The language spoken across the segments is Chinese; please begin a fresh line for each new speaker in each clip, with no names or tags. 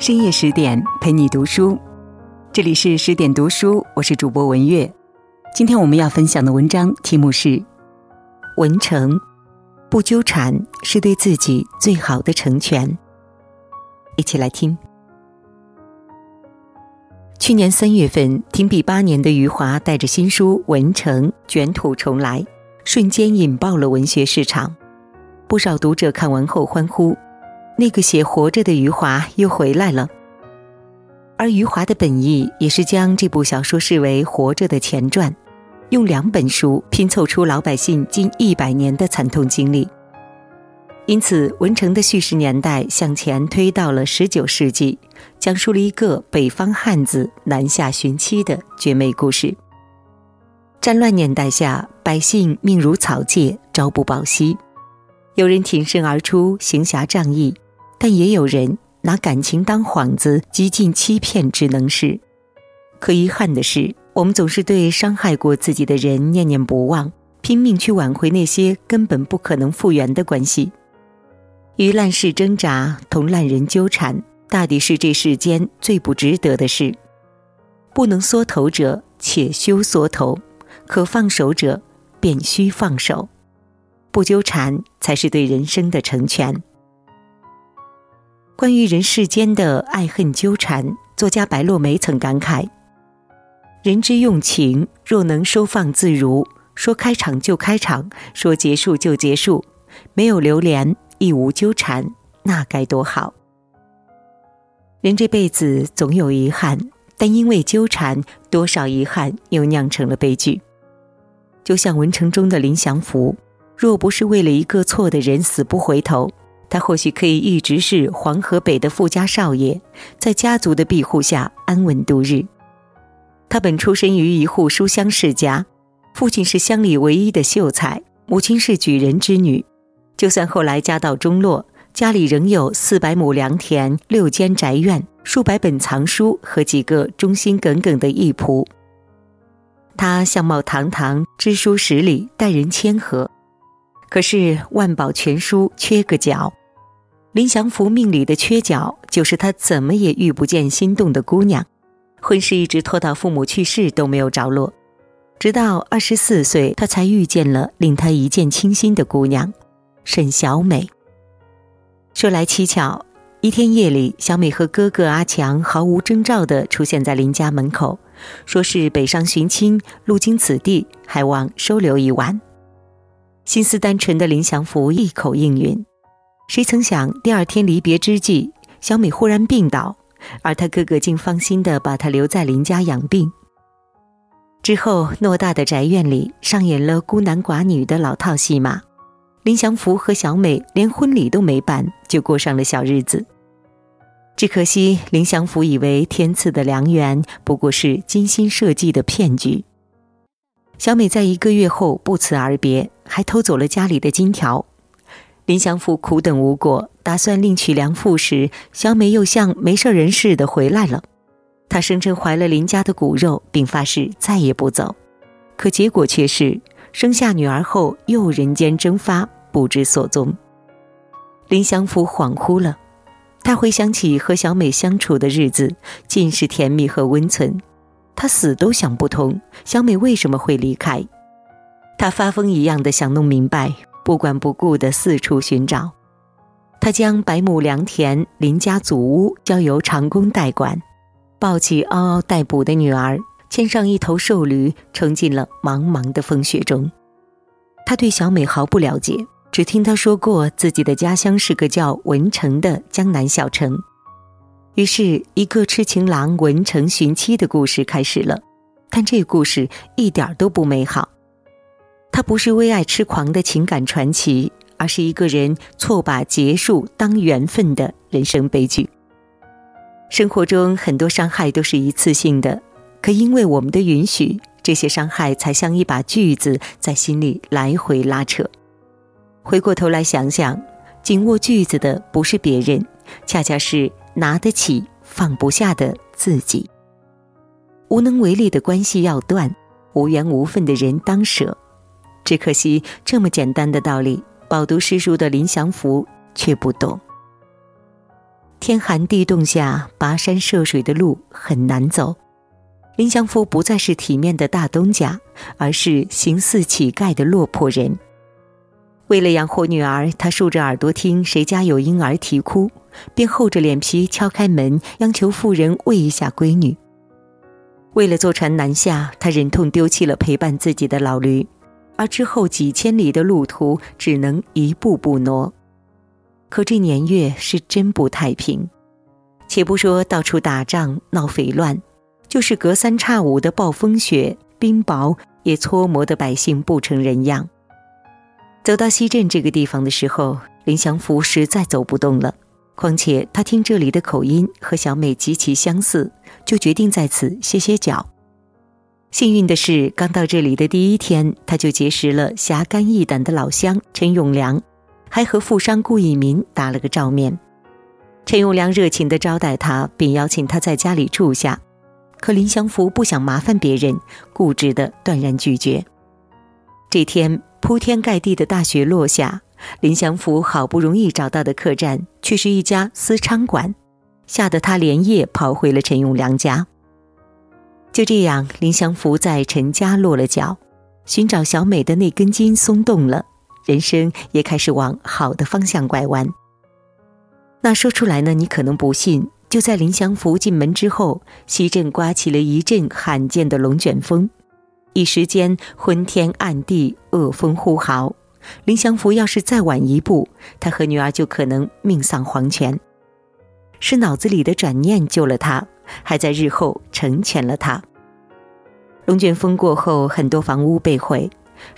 深夜十点陪你读书，这里是十点读书，我是主播文月。今天我们要分享的文章题目是《文成不纠缠是对自己最好的成全》，一起来听。去年三月份，停笔八年的余华带着新书《文成》卷土重来，瞬间引爆了文学市场。不少读者看完后欢呼：“那个写活着的余华又回来了。”而余华的本意也是将这部小说视为活着的前传，用两本书拼凑出老百姓近一百年的惨痛经历。因此，文成的叙事年代向前推到了十九世纪，讲述了一个北方汉子南下寻妻的绝美故事。战乱年代下，百姓命如草芥，朝不保夕。有人挺身而出，行侠仗义，但也有人拿感情当幌子，极尽欺骗之能事。可遗憾的是，我们总是对伤害过自己的人念念不忘，拼命去挽回那些根本不可能复原的关系。与烂事挣扎，同烂人纠缠，大抵是这世间最不值得的事。不能缩头者，且休缩头；可放手者，便须放手。不纠缠，才是对人生的成全。关于人世间的爱恨纠缠，作家白落梅曾感慨：“人之用情，若能收放自如，说开场就开场，说结束就结束，没有流连。”亦无纠缠，那该多好！人这辈子总有遗憾，但因为纠缠，多少遗憾又酿成了悲剧。就像文成中的林祥福，若不是为了一个错的人死不回头，他或许可以一直是黄河北的富家少爷，在家族的庇护下安稳度日。他本出身于一户书香世家，父亲是乡里唯一的秀才，母亲是举人之女。就算后来家道中落，家里仍有四百亩良田、六间宅院、数百本藏书和几个忠心耿耿的义仆。他相貌堂堂，知书识礼，待人谦和。可是万宝全书缺个角，林祥福命里的缺角，就是他怎么也遇不见心动的姑娘，婚事一直拖到父母去世都没有着落，直到二十四岁，他才遇见了令他一见倾心的姑娘。沈小美说来蹊跷，一天夜里，小美和哥哥阿强毫无征兆地出现在林家门口，说是北上寻亲，路经此地，还望收留一晚。心思单纯的林祥福一口应允。谁曾想，第二天离别之际，小美忽然病倒，而他哥哥竟放心地把她留在林家养病。之后，偌大的宅院里上演了孤男寡女的老套戏码。林祥福和小美连婚礼都没办，就过上了小日子。只可惜，林祥福以为天赐的良缘不过是精心设计的骗局。小美在一个月后不辞而别，还偷走了家里的金条。林祥福苦等无果，打算另娶良妇时，小美又像没事人似的回来了。她声称怀了林家的骨肉，并发誓再也不走。可结果却是。生下女儿后，又人间蒸发，不知所踪。林祥福恍惚了，他回想起和小美相处的日子，尽是甜蜜和温存。他死都想不通，小美为什么会离开。他发疯一样的想弄明白，不管不顾的四处寻找。他将百亩良田、林家祖屋交由长工代管，抱起嗷嗷待哺的女儿。牵上一头瘦驴，冲进了茫茫的风雪中。他对小美毫不了解，只听他说过自己的家乡是个叫文成的江南小城。于是，一个痴情郎文成寻妻的故事开始了。但这故事一点都不美好。它不是为爱痴狂的情感传奇，而是一个人错把结束当缘分的人生悲剧。生活中很多伤害都是一次性的。可因为我们的允许，这些伤害才像一把锯子在心里来回拉扯。回过头来想想，紧握锯子的不是别人，恰恰是拿得起放不下的自己。无能为力的关系要断，无缘无分的人当舍。只可惜这么简单的道理，饱读诗书的林祥福却不懂。天寒地冻下，跋山涉水的路很难走。林祥福不再是体面的大东家，而是形似乞丐的落魄人。为了养活女儿，他竖着耳朵听谁家有婴儿啼哭，便厚着脸皮敲开门，央求妇人喂一下闺女。为了坐船南下，他忍痛丢弃了陪伴自己的老驴，而之后几千里的路途只能一步步挪。可这年月是真不太平，且不说到处打仗闹匪乱，就是隔三差五的暴风雪、冰雹，也搓磨得百姓不成人样。走到西镇这个地方的时候，林祥福实在走不动了。况且他听这里的口音和小美极其相似，就决定在此歇歇脚。幸运的是，刚到这里的第一天，他就结识了侠肝义胆的老乡陈永良，还和富商顾义民打了个照面。陈永良热情地招待他，并邀请他在家里住下。可林祥福不想麻烦别人，固执地断然拒绝。这天，铺天盖地的大雪落下。林祥福好不容易找到的客栈，却是一家私娼馆，吓得他连夜跑回了陈永良家。就这样，林祥福在陈家落了脚，寻找小美的那根筋松动了，人生也开始往好的方向拐弯。那说出来呢，你可能不信，就在林祥福进门之后，西镇刮起了一阵罕见的龙卷风，一时间昏天暗地，恶风呼号。林祥福要是再晚一步，他和女儿就可能命丧黄泉。是脑子里的转念救了他，还在日后成全了他。龙卷风过后，很多房屋被毁，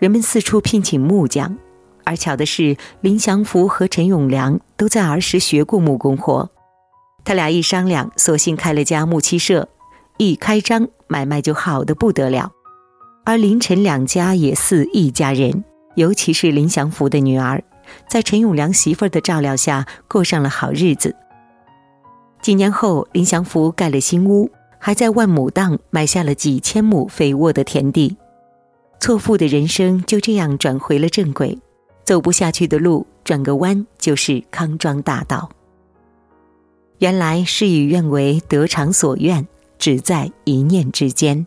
人们四处聘请木匠。而巧的是，林祥福和陈永良都在儿时学过木工活，他俩一商量，索性开了家木器社。一开张，买卖就好的不得了。而林陈两家也似一家人。尤其是林祥福的女儿，在陈永良媳妇儿的照料下过上了好日子。几年后，林祥福盖了新屋，还在万亩荡买下了几千亩肥沃的田地。错付的人生就这样转回了正轨，走不下去的路转个弯就是康庄大道。原来事与愿违，得偿所愿，只在一念之间。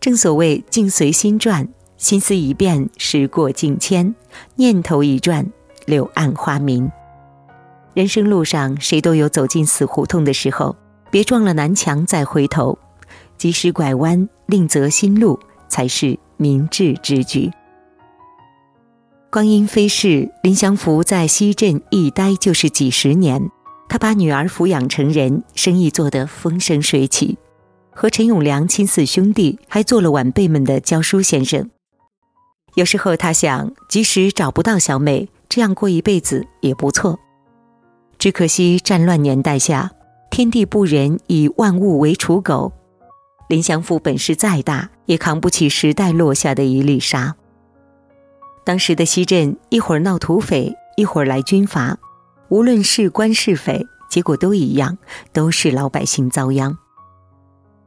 正所谓境随心转。心思一变，时过境迁；念头一转，柳暗花明。人生路上，谁都有走进死胡同的时候，别撞了南墙再回头，及时拐弯，另择新路，才是明智之举。光阴飞逝，林祥福在西镇一待就是几十年，他把女儿抚养成人，生意做得风生水起，和陈永良亲似兄弟，还做了晚辈们的教书先生。有时候他想，即使找不到小美，这样过一辈子也不错。只可惜战乱年代下，天地不仁，以万物为刍狗。林祥富本事再大，也扛不起时代落下的一粒沙。当时的西镇，一会儿闹土匪，一会儿来军阀，无论是官是匪，结果都一样，都是老百姓遭殃。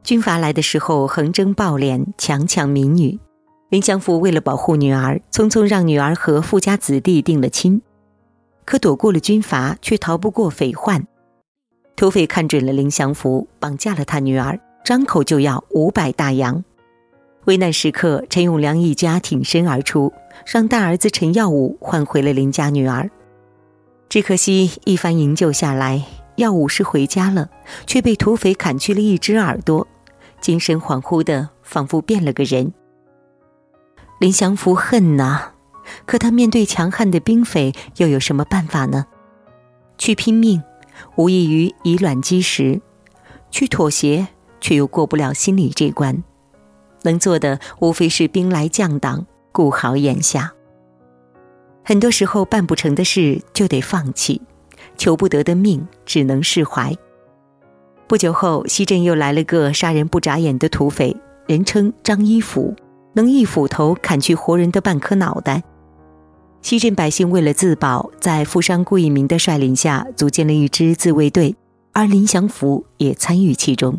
军阀来的时候，横征暴敛，强抢民女。林祥福为了保护女儿，匆匆让女儿和富家子弟定了亲，可躲过了军阀，却逃不过匪患。土匪看准了林祥福，绑架了他女儿，张口就要五百大洋。危难时刻，陈永良一家挺身而出，让大儿子陈耀武换回了林家女儿。只可惜一番营救下来，耀武是回家了，却被土匪砍去了一只耳朵，精神恍惚的，仿佛变了个人。林祥福恨呐，可他面对强悍的兵匪，又有什么办法呢？去拼命，无异于以卵击石；去妥协，却又过不了心理这关。能做的，无非是兵来将挡，顾好眼下。很多时候，办不成的事就得放弃，求不得的命只能释怀。不久后，西镇又来了个杀人不眨眼的土匪，人称张一斧。能一斧头砍去活人的半颗脑袋。西镇百姓为了自保，在富商顾一民的率领下，组建了一支自卫队，而林祥福也参与其中。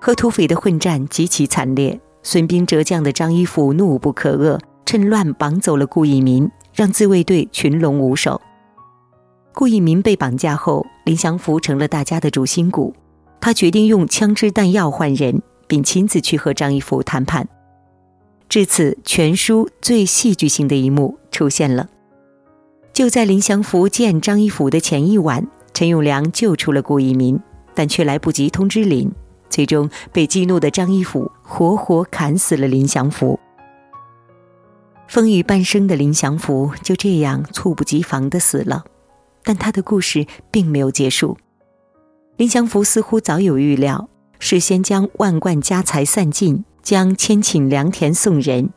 和土匪的混战极其惨烈，损兵折将的张一福怒不可遏，趁乱绑走了顾一民，让自卫队群龙无首。顾一民被绑架后，林祥福成了大家的主心骨。他决定用枪支弹药换人，并亲自去和张一福谈判。至此，全书最戏剧性的一幕出现了。就在林祥福见张一福的前一晚，陈永良救出了顾一民，但却来不及通知林，最终被激怒的张一福活活砍死了林祥福。风雨半生的林祥福就这样猝不及防的死了，但他的故事并没有结束。林祥福似乎早有预料，事先将万贯家财散尽，将千顷良田送人。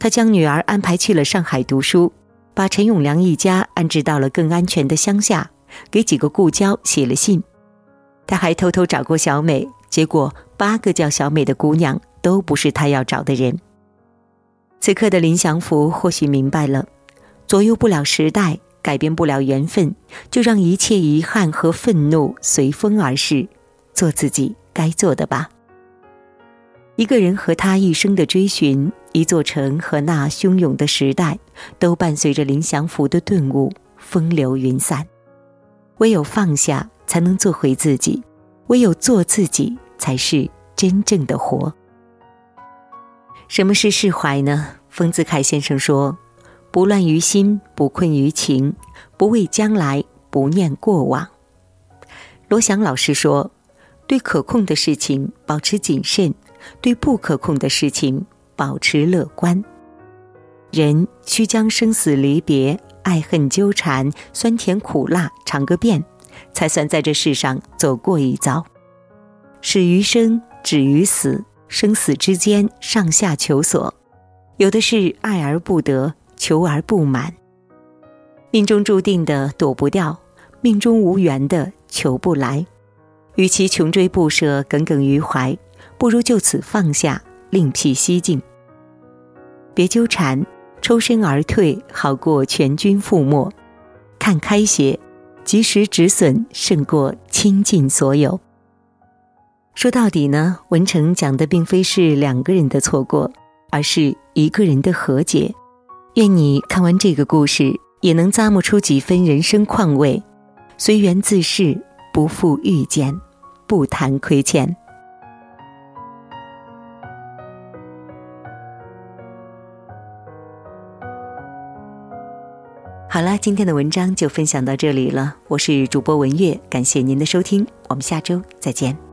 他将女儿安排去了上海读书，把陈永良一家安置到了更安全的乡下，给几个故交写了信。他还偷偷找过小美，结果八个叫小美的姑娘都不是他要找的人。此刻的林祥福或许明白了，左右不了时代。改变不了缘分，就让一切遗憾和愤怒随风而逝，做自己该做的吧。一个人和他一生的追寻，一座城和那汹涌的时代，都伴随着林祥福的顿悟，风流云散。唯有放下，才能做回自己；唯有做自己，才是真正的活。什么是释怀呢？丰子恺先生说。不乱于心，不困于情，不畏将来，不念过往。罗翔老师说：“对可控的事情保持谨慎，对不可控的事情保持乐观。人需将生死离别、爱恨纠缠、酸甜苦辣尝个遍，才算在这世上走过一遭。始于生，止于死，生死之间上下求索，有的是爱而不得。”求而不满，命中注定的躲不掉，命中无缘的求不来。与其穷追不舍、耿耿于怀，不如就此放下，另辟蹊径。别纠缠，抽身而退，好过全军覆没。看开些，及时止损，胜过倾尽所有。说到底呢，文成讲的并非是两个人的错过，而是一个人的和解。愿你看完这个故事，也能咂摸出几分人生况味，随缘自适，不负遇见，不谈亏欠。好了，今天的文章就分享到这里了。我是主播文月，感谢您的收听，我们下周再见。